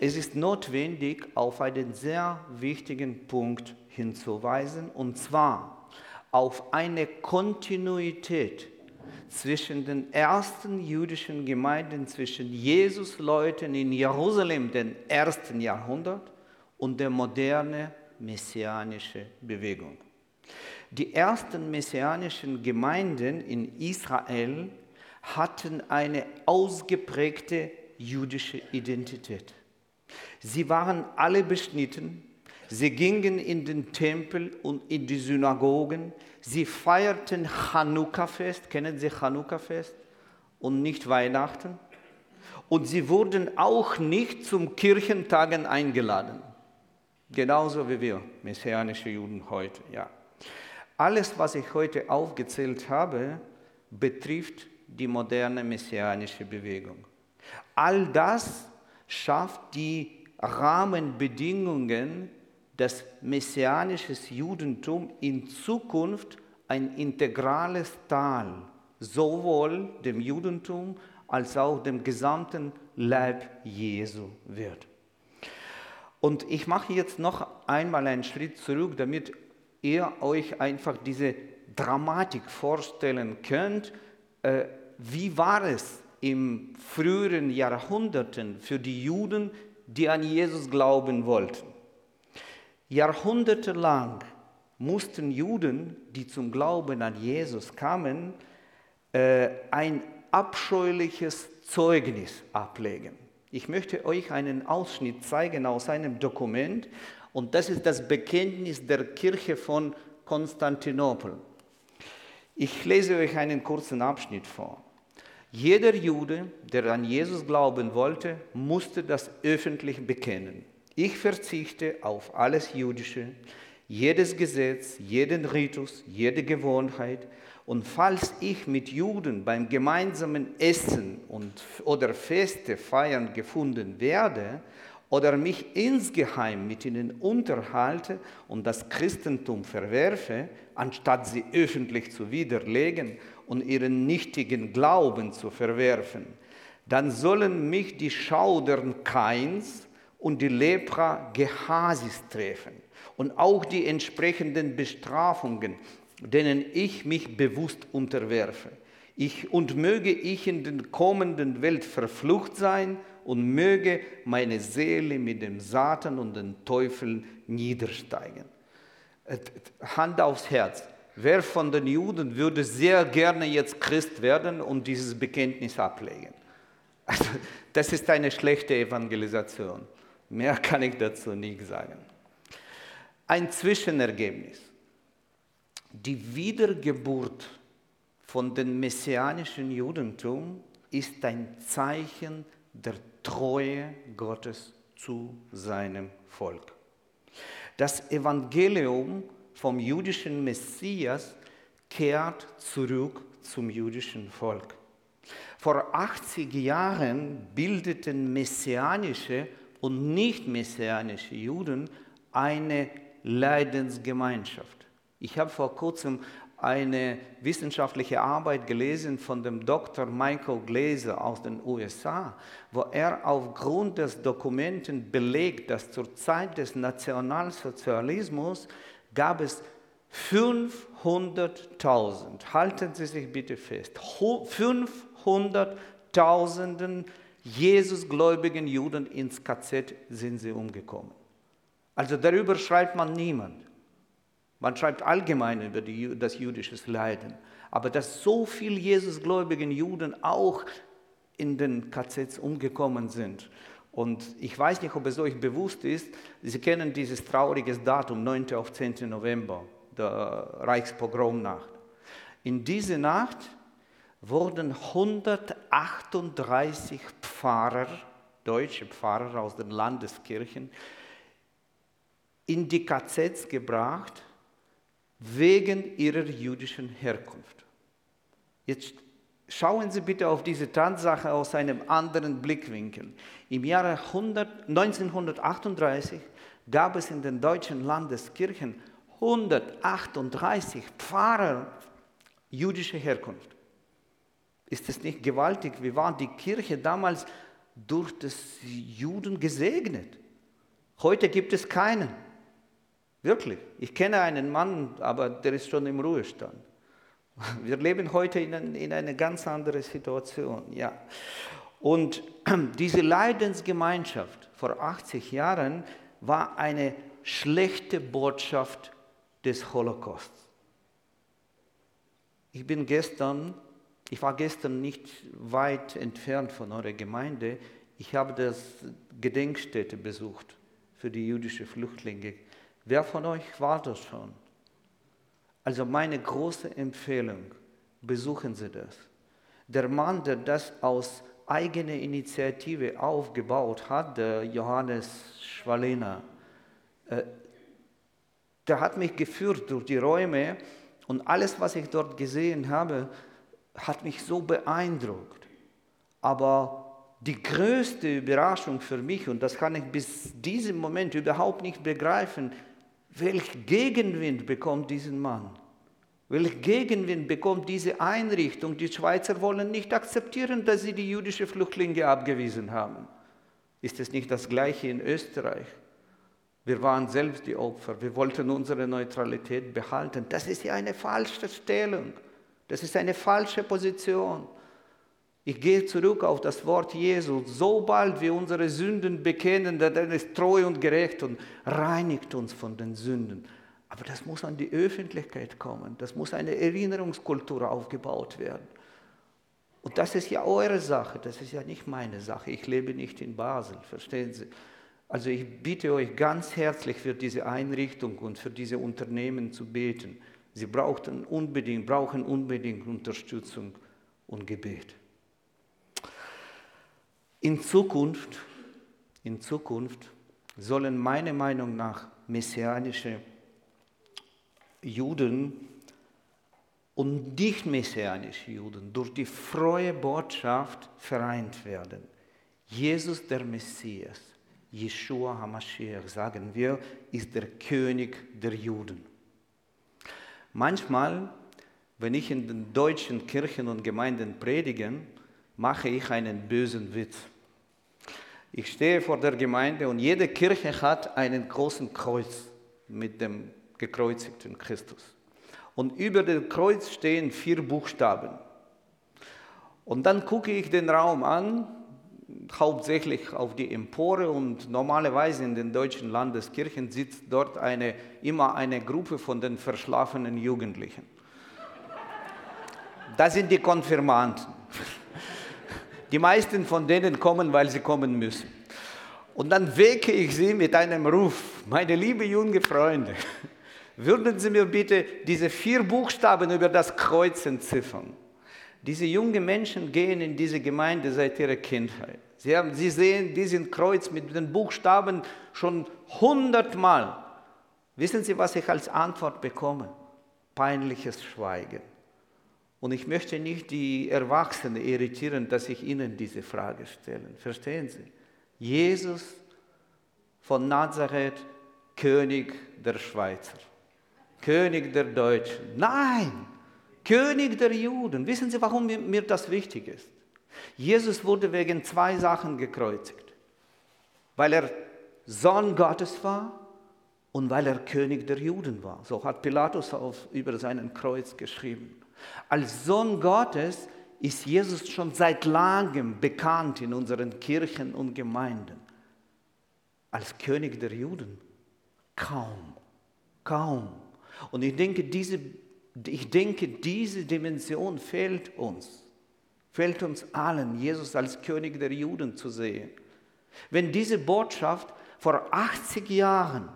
Speaker 2: es ist notwendig, auf einen sehr wichtigen Punkt hinzuweisen, und zwar auf eine Kontinuität zwischen den ersten jüdischen Gemeinden, zwischen Jesus-Leuten in Jerusalem, dem ersten Jahrhundert, und der moderne messianische Bewegung. Die ersten messianischen Gemeinden in Israel hatten eine ausgeprägte jüdische Identität. Sie waren alle beschnitten, sie gingen in den Tempel und in die Synagogen, sie feierten Chanukka-Fest, kennen Sie Chanukka-Fest? Und nicht Weihnachten. Und sie wurden auch nicht zum Kirchentagen eingeladen. Genauso wie wir, messianische Juden heute, ja. Alles, was ich heute aufgezählt habe, betrifft die moderne messianische Bewegung. All das schafft die Rahmenbedingungen, dass messianisches Judentum in Zukunft ein integrales Teil sowohl dem Judentum als auch dem gesamten Leib Jesu wird. Und ich mache jetzt noch einmal einen Schritt zurück, damit ihr euch einfach diese Dramatik vorstellen könnt. Äh, wie war es im früheren Jahrhunderten für die Juden, die an Jesus glauben wollten. Jahrhundertelang mussten Juden, die zum Glauben an Jesus kamen, äh, ein abscheuliches Zeugnis ablegen. Ich möchte euch einen Ausschnitt zeigen aus einem Dokument und das ist das Bekenntnis der Kirche von Konstantinopel. Ich lese euch einen kurzen Abschnitt vor. Jeder Jude, der an Jesus glauben wollte, musste das öffentlich bekennen. Ich verzichte auf alles Jüdische, jedes Gesetz, jeden Ritus, jede Gewohnheit. Und falls ich mit Juden beim gemeinsamen Essen und, oder Feste feiern gefunden werde oder mich insgeheim mit ihnen unterhalte und das Christentum verwerfe, anstatt sie öffentlich zu widerlegen und ihren nichtigen Glauben zu verwerfen, dann sollen mich die Schaudern Kains und die Lepra Gehasis treffen und auch die entsprechenden Bestrafungen, denen ich mich bewusst unterwerfe. Ich, und möge ich in der kommenden Welt verflucht sein und möge meine Seele mit dem Satan und den Teufeln niedersteigen. Hand aufs Herz. Wer von den Juden würde sehr gerne jetzt Christ werden und dieses Bekenntnis ablegen? Also, das ist eine schlechte Evangelisation. Mehr kann ich dazu nicht sagen. Ein Zwischenergebnis. Die Wiedergeburt von dem messianischen Judentum ist ein Zeichen der Treue Gottes zu seinem Volk. Das Evangelium vom jüdischen Messias kehrt zurück zum jüdischen Volk. Vor 80 Jahren bildeten messianische und nicht messianische Juden eine Leidensgemeinschaft. Ich habe vor kurzem eine wissenschaftliche Arbeit gelesen von dem Dr. Michael Glaser aus den USA, wo er aufgrund des Dokumenten belegt, dass zur Zeit des Nationalsozialismus gab es 500.000, halten Sie sich bitte fest, 500.000 Jesusgläubigen Juden ins KZ sind sie umgekommen. Also darüber schreibt man niemand. Man schreibt allgemein über die, das jüdische Leiden. Aber dass so viele Jesusgläubigen Juden auch in den KZs umgekommen sind. Und ich weiß nicht, ob es euch bewusst ist, Sie kennen dieses traurige Datum, 9. auf 10. November, der Reichspogromnacht. In dieser Nacht wurden 138 Pfarrer, deutsche Pfarrer aus den Landeskirchen, in die KZs gebracht wegen ihrer jüdischen Herkunft. Jetzt schauen Sie bitte auf diese Tatsache aus einem anderen Blickwinkel. Im Jahre 100, 1938 gab es in den deutschen Landeskirchen 138 Pfarrer jüdischer Herkunft. Ist es nicht gewaltig? Wie war die Kirche damals durch das Juden gesegnet? Heute gibt es keinen. Wirklich. Ich kenne einen Mann, aber der ist schon im Ruhestand. Wir leben heute in, in eine ganz andere Situation. Ja. Und [clears throat] diese Leidensgemeinschaft vor 80 Jahren war eine schlechte Botschaft des Holocausts. Ich bin gestern, ich war gestern nicht weit entfernt von eurer Gemeinde. Ich habe das Gedenkstätte besucht für die jüdischen Flüchtlinge Wer von euch war das schon? Also meine große Empfehlung, besuchen Sie das. Der Mann, der das aus eigener Initiative aufgebaut hat, der Johannes Schwalena, äh, der hat mich geführt durch die Räume und alles, was ich dort gesehen habe, hat mich so beeindruckt. Aber die größte Überraschung für mich, und das kann ich bis diesem Moment überhaupt nicht begreifen, Welch Gegenwind bekommt diesen Mann? Welch Gegenwind bekommt diese Einrichtung? Die Schweizer wollen nicht akzeptieren, dass sie die jüdischen Flüchtlinge abgewiesen haben. Ist es nicht das Gleiche in Österreich? Wir waren selbst die Opfer. Wir wollten unsere Neutralität behalten. Das ist ja eine falsche Stellung. Das ist eine falsche Position. Ich gehe zurück auf das Wort Jesu. Sobald wir unsere Sünden bekennen, dann ist treu und gerecht und reinigt uns von den Sünden. Aber das muss an die Öffentlichkeit kommen. Das muss eine Erinnerungskultur aufgebaut werden. Und das ist ja eure Sache, das ist ja nicht meine Sache. Ich lebe nicht in Basel, verstehen Sie? Also ich bitte euch ganz herzlich für diese Einrichtung und für diese Unternehmen zu beten. Sie brauchen unbedingt, brauchen unbedingt Unterstützung und Gebet. In Zukunft, in Zukunft sollen meiner Meinung nach messianische Juden und nicht messianische Juden durch die frohe Botschaft vereint werden. Jesus der Messias, Yeshua HaMashiach, sagen wir, ist der König der Juden. Manchmal, wenn ich in den deutschen Kirchen und Gemeinden predige, mache ich einen bösen Witz. Ich stehe vor der Gemeinde und jede Kirche hat einen großen Kreuz mit dem gekreuzigten Christus. Und über dem Kreuz stehen vier Buchstaben. Und dann gucke ich den Raum an, hauptsächlich auf die Empore und normalerweise in den deutschen Landeskirchen sitzt dort eine, immer eine Gruppe von den verschlafenen Jugendlichen. Das sind die Konfirmanten. Die meisten von denen kommen, weil sie kommen müssen. Und dann wecke ich sie mit einem Ruf, meine liebe junge Freunde, würden Sie mir bitte diese vier Buchstaben über das Kreuz entziffern? Diese jungen Menschen gehen in diese Gemeinde seit ihrer Kindheit. Sie, haben, sie sehen diesen Kreuz mit den Buchstaben schon hundertmal. Wissen Sie, was ich als Antwort bekomme? Peinliches Schweigen. Und ich möchte nicht die Erwachsenen irritieren, dass ich ihnen diese Frage stelle. Verstehen Sie? Jesus von Nazareth König der Schweizer, König der Deutschen. Nein, König der Juden. Wissen Sie, warum mir das wichtig ist? Jesus wurde wegen zwei Sachen gekreuzigt. Weil er Sohn Gottes war und weil er König der Juden war. So hat Pilatus auf, über seinen Kreuz geschrieben. Als Sohn Gottes ist Jesus schon seit langem bekannt in unseren Kirchen und Gemeinden. Als König der Juden kaum, kaum. Und ich denke, diese, ich denke, diese Dimension fehlt uns, fehlt uns allen, Jesus als König der Juden zu sehen. Wenn diese Botschaft vor 80 Jahren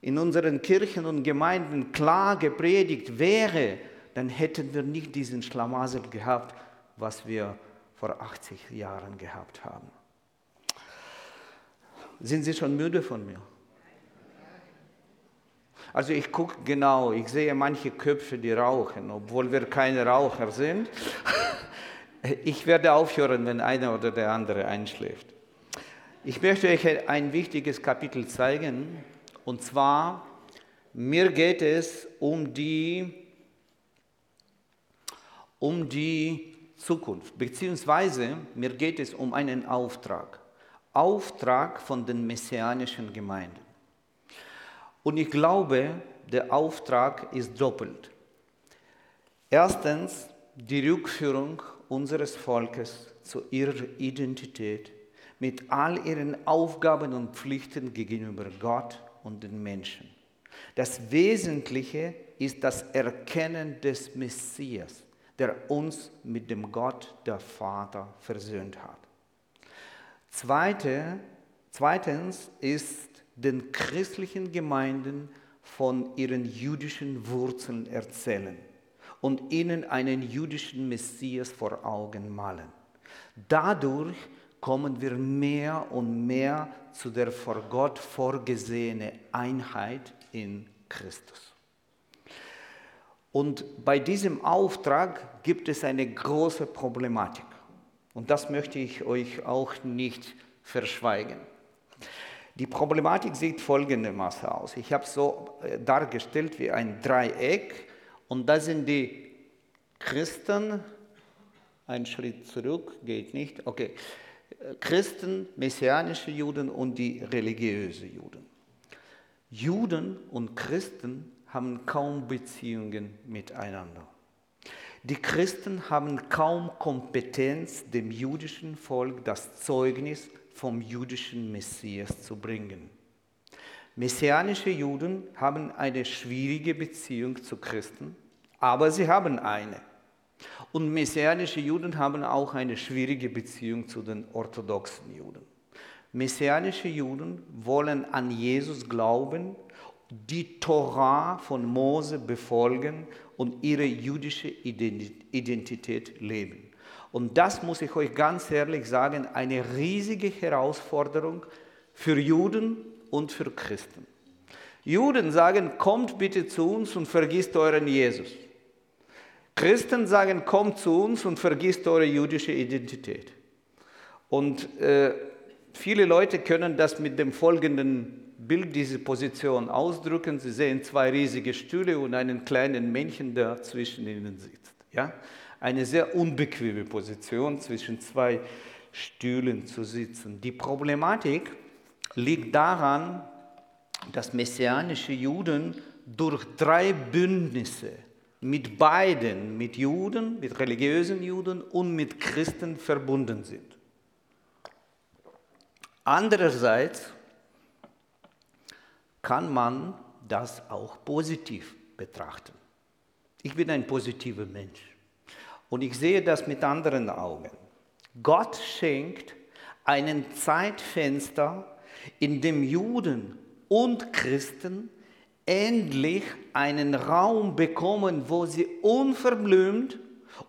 Speaker 2: in unseren Kirchen und Gemeinden klar gepredigt wäre, dann hätten wir nicht diesen Schlamassel gehabt, was wir vor 80 Jahren gehabt haben. Sind Sie schon müde von mir? Also ich gucke genau, ich sehe manche Köpfe, die rauchen, obwohl wir keine Raucher sind. [laughs] Ich werde aufhören, wenn einer oder der andere einschläft. Ich möchte euch ein wichtiges Kapitel zeigen, und zwar, mir geht es um die, um die Zukunft, beziehungsweise mir geht es um einen Auftrag. Auftrag von den messianischen Gemeinden. Und ich glaube, der Auftrag ist doppelt. Erstens die Rückführung unseres Volkes zu ihrer Identität mit all ihren Aufgaben und Pflichten gegenüber Gott und den Menschen. Das Wesentliche ist das Erkennen des Messias, der uns mit dem Gott, der Vater, versöhnt hat. Zweite, zweitens ist den christlichen Gemeinden von ihren jüdischen Wurzeln erzählen und ihnen einen jüdischen Messias vor Augen malen. Dadurch kommen wir mehr und mehr zu der vor Gott vorgesehenen Einheit in Christus. Und bei diesem Auftrag gibt es eine große Problematik. Und das möchte ich euch auch nicht verschweigen. Die Problematik sieht folgendermaßen aus. Ich habe es so äh, dargestellt wie ein Dreieck und da sind die Christen, ein Schritt zurück, geht nicht, okay, Christen, messianische Juden und die religiöse Juden. Juden und Christen haben kaum Beziehungen miteinander. Die Christen haben kaum Kompetenz, dem jüdischen Volk das Zeugnis vom jüdischen Messias zu bringen. Messianische Juden haben eine schwierige Beziehung zu Christen, aber sie haben eine. Und messianische Juden haben auch eine schwierige Beziehung zu den orthodoxen Juden. Messianische Juden wollen an Jesus glauben, die Torah von Mose befolgen und ihre jüdische Identität leben. Und das muss ich euch ganz ehrlich sagen, eine riesige Herausforderung für Juden und für Christen. Juden sagen, kommt bitte zu uns und vergisst euren Jesus. Christen sagen, kommt zu uns und vergisst eure jüdische Identität. Und äh, viele Leute können das mit dem folgenden Bild, diese Position ausdrücken. Sie sehen zwei riesige Stühle und einen kleinen Männchen, der zwischen ihnen sitzt. Ja? Eine sehr unbequeme Position, zwischen zwei Stühlen zu sitzen. Die Problematik liegt daran, dass messianische Juden durch drei Bündnisse mit beiden, mit Juden, mit religiösen Juden und mit Christen verbunden sind. Andererseits kann man das auch positiv betrachten. Ich bin ein positiver Mensch und ich sehe das mit anderen Augen. Gott schenkt einen Zeitfenster, in dem Juden und Christen endlich einen Raum bekommen, wo sie unverblümt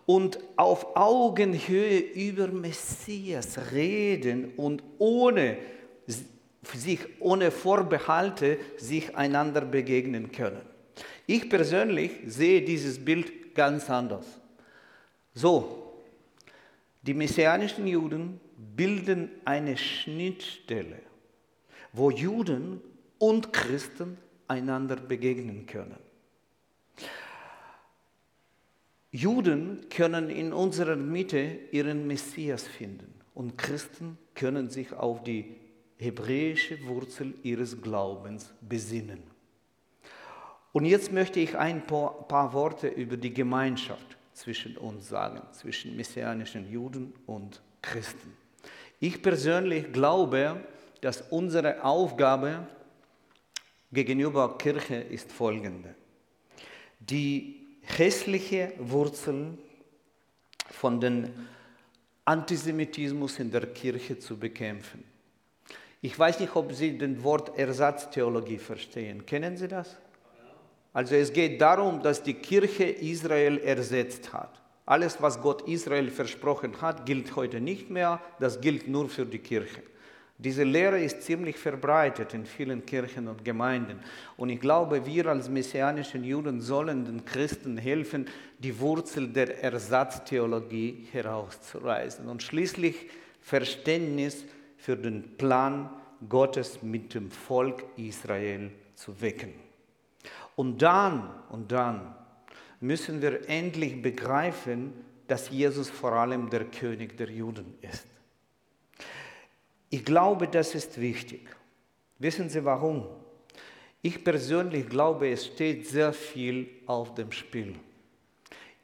Speaker 2: und auf Augenhöhe über Messias reden und ohne sich ohne Vorbehalte sich einander begegnen können. Ich persönlich sehe dieses Bild ganz anders. So, die messianischen Juden bilden eine Schnittstelle, wo Juden und Christen einander begegnen können. Juden können in unserer Mitte ihren Messias finden und Christen können sich auf die hebräische Wurzel ihres Glaubens besinnen. Und jetzt möchte ich ein paar, paar Worte über die Gemeinschaft zwischen uns sagen, zwischen messianischen Juden und Christen. Ich persönlich glaube, dass unsere Aufgabe gegenüber Kirche ist folgende. Die hässliche Wurzel von dem Antisemitismus in der Kirche zu bekämpfen. Ich weiß nicht, ob Sie den Wort Ersatztheologie verstehen. Kennen Sie das? Also es geht darum, dass die Kirche Israel ersetzt hat. Alles, was Gott Israel versprochen hat, gilt heute nicht mehr, das gilt nur für die Kirche. Diese Lehre ist ziemlich verbreitet in vielen Kirchen und Gemeinden. Und ich glaube, wir als messianischen Juden sollen den Christen helfen, die Wurzel der Ersatztheologie herauszureißen und schließlich Verständnis für den Plan Gottes mit dem Volk Israel zu wecken. Und dann, und dann müssen wir endlich begreifen, dass Jesus vor allem der König der Juden ist. Ich glaube, das ist wichtig. Wissen Sie warum? Ich persönlich glaube, es steht sehr viel auf dem Spiel.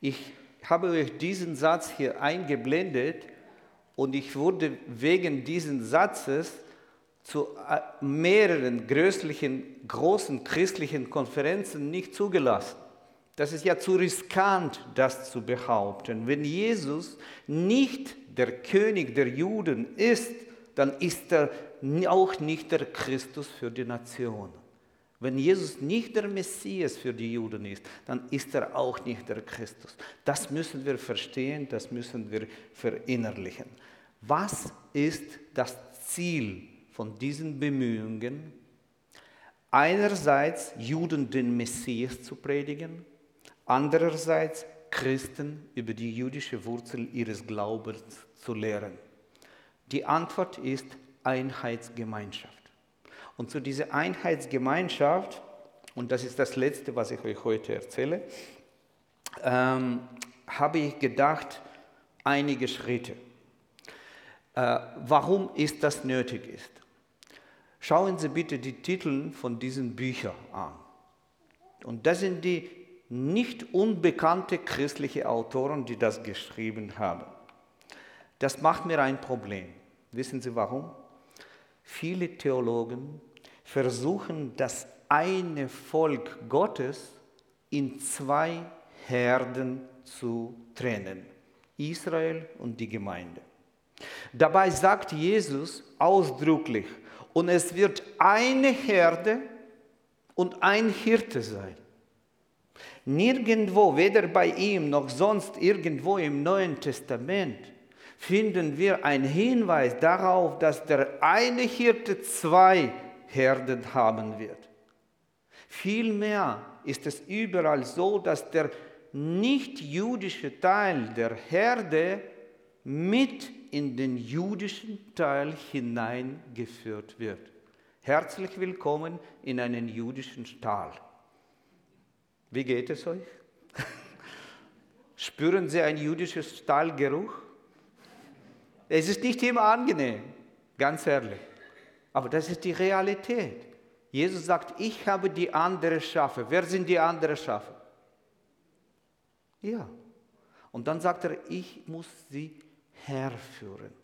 Speaker 2: Ich habe euch diesen Satz hier eingeblendet und ich wurde wegen dieses Satzes zu äh, mehreren größlichen, großen christlichen Konferenzen nicht zugelassen. Das ist ja zu riskant, das zu behaupten. Wenn Jesus nicht der König der Juden ist, dann ist er auch nicht der Christus für die Nation. Wenn Jesus nicht der Messias für die Juden ist, dann ist er auch nicht der Christus. Das müssen wir verstehen, das müssen wir verinnerlichen. Was ist das Ziel von diesen Bemühungen? Einerseits Juden den Messias zu predigen, andererseits Christen über die jüdische Wurzel ihres Glaubens zu lehren. Die Antwort ist Einheitsgemeinschaft. Und zu dieser Einheitsgemeinschaft, und das ist das Letzte, was ich euch heute erzähle, ähm, habe ich gedacht, einige Schritte. Äh, warum ist das nötig ist? Schauen Sie bitte die Titel von diesen Büchern an. Und das sind die nicht unbekannte christliche Autoren, die das geschrieben haben. Das macht mir ein Problem. Wissen Sie warum? Viele Theologen versuchen das eine Volk Gottes in zwei Herden zu trennen. Israel und die Gemeinde. Dabei sagt Jesus ausdrücklich, und es wird eine Herde und ein Hirte sein. Nirgendwo, weder bei ihm noch sonst irgendwo im Neuen Testament, finden wir einen Hinweis darauf, dass der eine Hirte zwei Herden haben wird. Vielmehr ist es überall so, dass der nicht-jüdische Teil der Herde mit in den jüdischen Teil hineingeführt wird. Herzlich willkommen in einen jüdischen Stall. Wie geht es euch? [laughs] Spüren Sie einen jüdischen Stallgeruch? Es ist nicht immer angenehm, ganz ehrlich. Aber das ist die Realität. Jesus sagt, ich habe die andere Schafe. Wer sind die anderen Schafe? Ja. Und dann sagt er, ich muss sie herführen.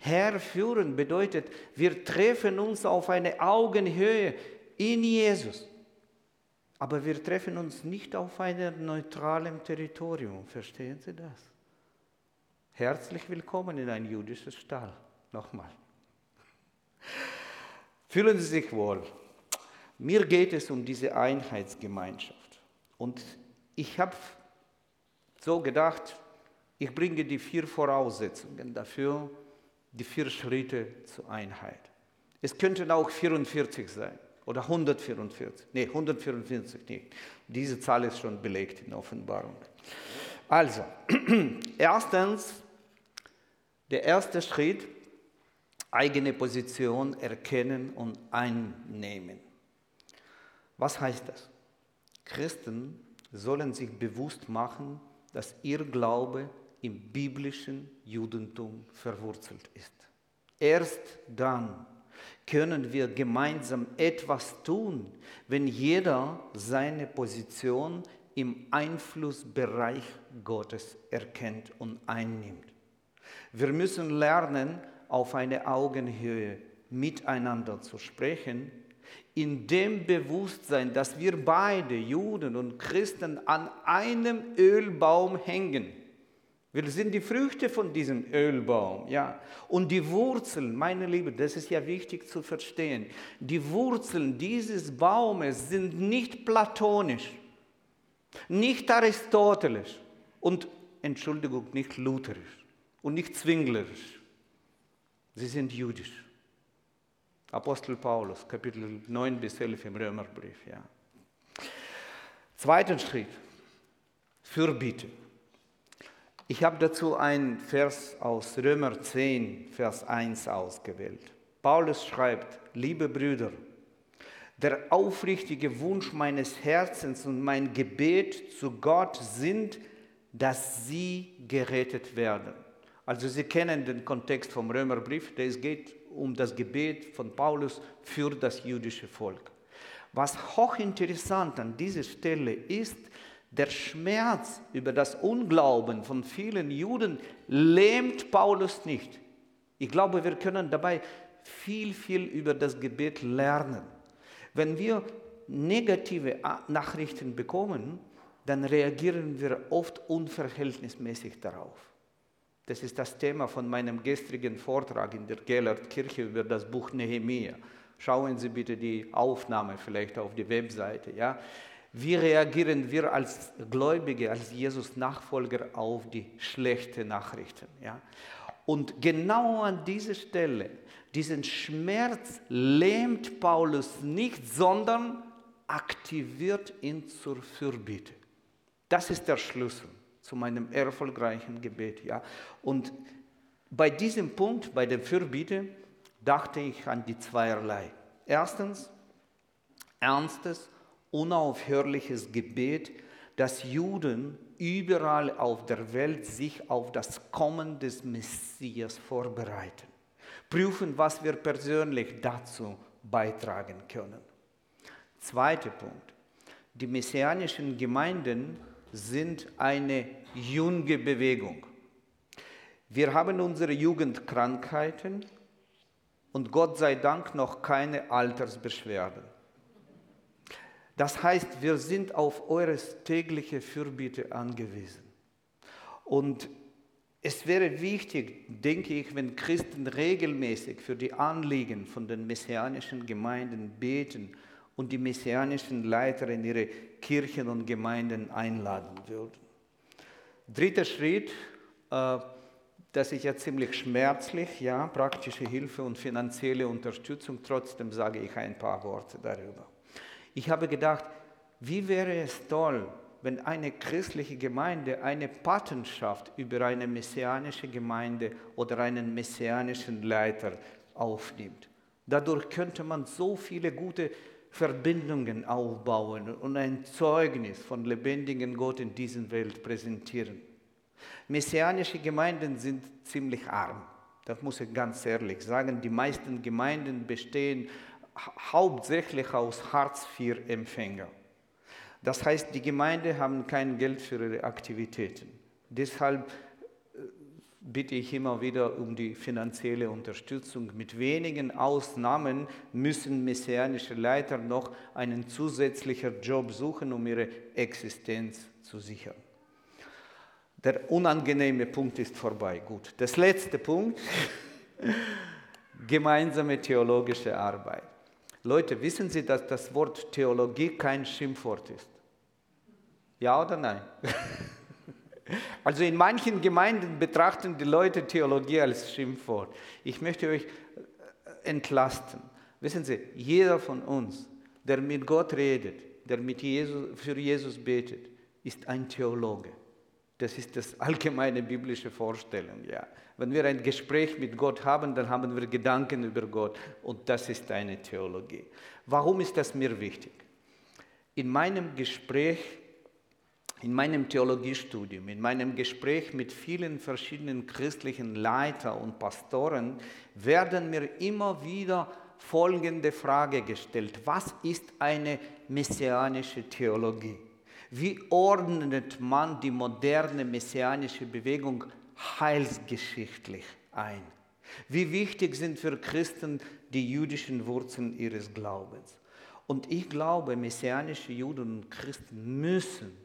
Speaker 2: Herführen bedeutet, wir treffen uns auf eine Augenhöhe in Jesus. Aber wir treffen uns nicht auf einem neutralen Territorium. Verstehen Sie das? Herzlich willkommen in ein jüdisches Stall. Nochmal. Fühlen Sie sich wohl. Mir geht es um diese Einheitsgemeinschaft. Und ich habe so gedacht, ich bringe die vier Voraussetzungen dafür, die vier Schritte zur Einheit. Es könnten auch 44 sein oder 144. Nee, 144 nicht. Diese Zahl ist schon belegt in der Offenbarung. Also, [clears throat] erstens, der erste Schritt, eigene Position erkennen und einnehmen. Was heißt das? Christen sollen sich bewusst machen, dass ihr Glaube im biblischen Judentum verwurzelt ist. Erst dann können wir gemeinsam etwas tun, wenn jeder seine Position im Einflussbereich Gottes erkennt und einnimmt. Wir müssen lernen, auf eine Augenhöhe miteinander zu sprechen, in dem Bewusstsein, dass wir beide, Juden und Christen, an einem Ölbaum hängen. Wir sind die Früchte von diesem Ölbaum, ja. Und die Wurzeln, meine Liebe, das ist ja wichtig zu verstehen. Die Wurzeln dieses Baumes sind nicht platonisch, nicht aristotelisch und, Entschuldigung, nicht lutherisch und nicht zwinglerisch. Sie sind jüdisch. Apostel Paulus, Kapitel 9 bis 11 im Römerbrief. Ja. Zweiter Schritt, Fürbitte. Ich habe dazu einen Vers aus Römer 10, Vers 1 ausgewählt. Paulus schreibt, liebe Brüder, der aufrichtige Wunsch meines Herzens und mein Gebet zu Gott sind, dass sie gerettet werden. Also Sie kennen den Kontext vom Römerbrief, es geht um das Gebet von Paulus für das jüdische Volk. Was hochinteressant an dieser Stelle ist, der Schmerz über das Unglauben von vielen Juden lähmt Paulus nicht. Ich glaube, wir können dabei viel, viel über das Gebet lernen. Wenn wir negative Nachrichten bekommen, dann reagieren wir oft unverhältnismäßig darauf. Das ist das Thema von meinem gestrigen Vortrag in der Gellert-Kirche über das Buch Nehemiah. Schauen Sie bitte die Aufnahme vielleicht auf die Webseite. Ja? Wie reagieren wir als Gläubige, als Jesus-Nachfolger auf die schlechten Nachrichten? Ja? Und genau an dieser Stelle, diesen Schmerz lähmt Paulus nicht, sondern aktiviert ihn zur Fürbitte. Das ist der Schlüssel zu meinem erfolgreichen Gebet. Ja? Und bei diesem Punkt, bei der Fürbitte, dachte ich an die zweierlei. Erstens, ernstes unaufhörliches Gebet, dass Juden überall auf der Welt sich auf das Kommen des Messias vorbereiten. Prüfen, was wir persönlich dazu beitragen können. Zweiter Punkt. Die messianischen Gemeinden sind eine junge Bewegung. Wir haben unsere Jugendkrankheiten und Gott sei Dank noch keine Altersbeschwerden. Das heißt, wir sind auf eure tägliche Fürbitte angewiesen. Und es wäre wichtig, denke ich, wenn Christen regelmäßig für die Anliegen von den messianischen Gemeinden beten und die messianischen Leiter in ihre Kirchen und Gemeinden einladen würden. Dritter Schritt, äh, das ist ja ziemlich schmerzlich, ja, praktische Hilfe und finanzielle Unterstützung. Trotzdem sage ich ein paar Worte darüber. Ich habe gedacht, wie wäre es toll, wenn eine christliche Gemeinde eine Patenschaft über eine messianische Gemeinde oder einen messianischen Leiter aufnimmt. Dadurch könnte man so viele gute Verbindungen aufbauen und ein Zeugnis von lebendigen Gott in dieser Welt präsentieren. Messianische Gemeinden sind ziemlich arm. Das muss ich ganz ehrlich sagen. Die meisten Gemeinden bestehen hauptsächlich aus Hartz-IV-Empfängern. Das heißt, die Gemeinden haben kein Geld für ihre Aktivitäten. Deshalb bitte ich immer wieder um die finanzielle Unterstützung. Mit wenigen Ausnahmen müssen messianische Leiter noch einen zusätzlichen Job suchen, um ihre Existenz zu sichern. Der unangenehme Punkt ist vorbei. Gut. Das letzte Punkt, [laughs] gemeinsame theologische Arbeit. Leute, wissen Sie, dass das Wort Theologie kein Schimpfwort ist? Ja oder nein? [laughs] Also in manchen Gemeinden betrachten die Leute Theologie als Schimpfwort. Ich möchte euch äh, entlasten. Wissen Sie, jeder von uns, der mit Gott redet, der mit Jesus, für Jesus betet, ist ein Theologe. Das ist das allgemeine biblische Vorstellung. Ja. Wenn wir ein Gespräch mit Gott haben, dann haben wir Gedanken über Gott und das ist eine Theologie. Warum ist das mir wichtig? in meinem Gespräch, in meinem Theologiestudium, in meinem Gespräch mit vielen verschiedenen christlichen Leitern und Pastoren werden mir immer wieder folgende Frage gestellt. Was ist eine messianische Theologie? Wie ordnet man die moderne messianische Bewegung heilsgeschichtlich ein? Wie wichtig sind für Christen die jüdischen Wurzeln ihres Glaubens? Und ich glaube, messianische Juden und Christen müssen,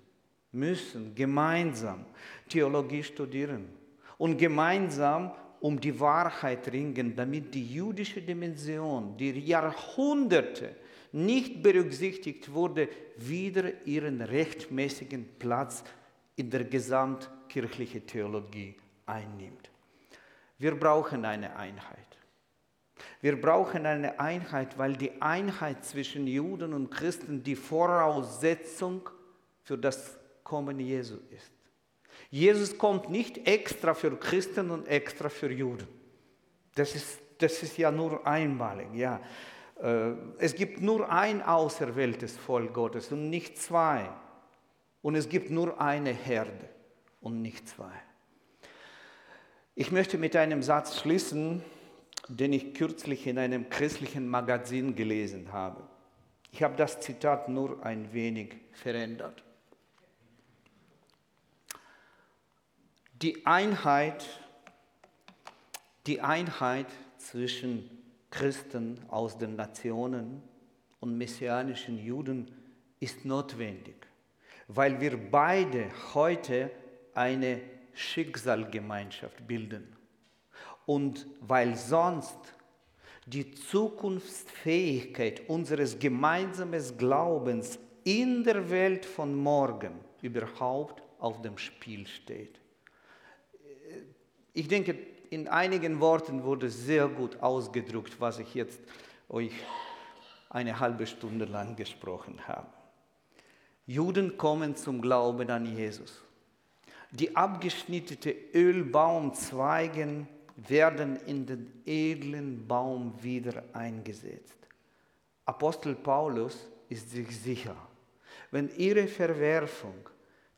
Speaker 2: müssen gemeinsam Theologie studieren und gemeinsam um die Wahrheit ringen, damit die jüdische Dimension, die Jahrhunderte nicht berücksichtigt wurde, wieder ihren rechtmäßigen Platz in der gesamtkirchlichen Theologie einnimmt. Wir brauchen eine Einheit. Wir brauchen eine Einheit, weil die Einheit zwischen Juden und Christen die Voraussetzung für das Kommen Jesu ist. Jesus kommt nicht extra für Christen und extra für Juden. Das ist, das ist ja nur einmalig. Ja. Äh, es gibt nur ein auserwähltes Volk Gottes und nicht zwei. Und es gibt nur eine Herde und nicht zwei. Ich möchte mit einem Satz schließen, den ich kürzlich in einem christlichen Magazin gelesen habe. Ich habe das Zitat nur ein wenig verändert. Die Einheit, die Einheit zwischen Christen aus den Nationen und messianischen Juden ist notwendig, weil wir beide heute eine Schicksalgemeinschaft bilden und weil sonst die Zukunftsfähigkeit unseres gemeinsamen Glaubens in der Welt von morgen überhaupt auf dem Spiel steht. Ich denke, in einigen Worten wurde sehr gut ausgedrückt, was ich jetzt euch eine halbe Stunde lang gesprochen habe. Juden kommen zum Glauben an Jesus. Die abgeschnittenen Ölbaumzweigen werden in den edlen Baum wieder eingesetzt. Apostel Paulus ist sich sicher, wenn ihre Verwerfung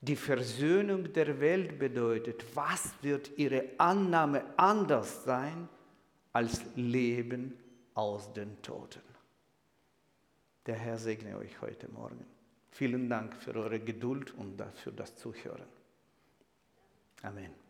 Speaker 2: die Versöhnung der Welt bedeutet, was wird ihre Annahme anders sein als Leben aus den Toten? Der Herr segne euch heute Morgen. Vielen Dank für eure Geduld und für das Zuhören. Amen.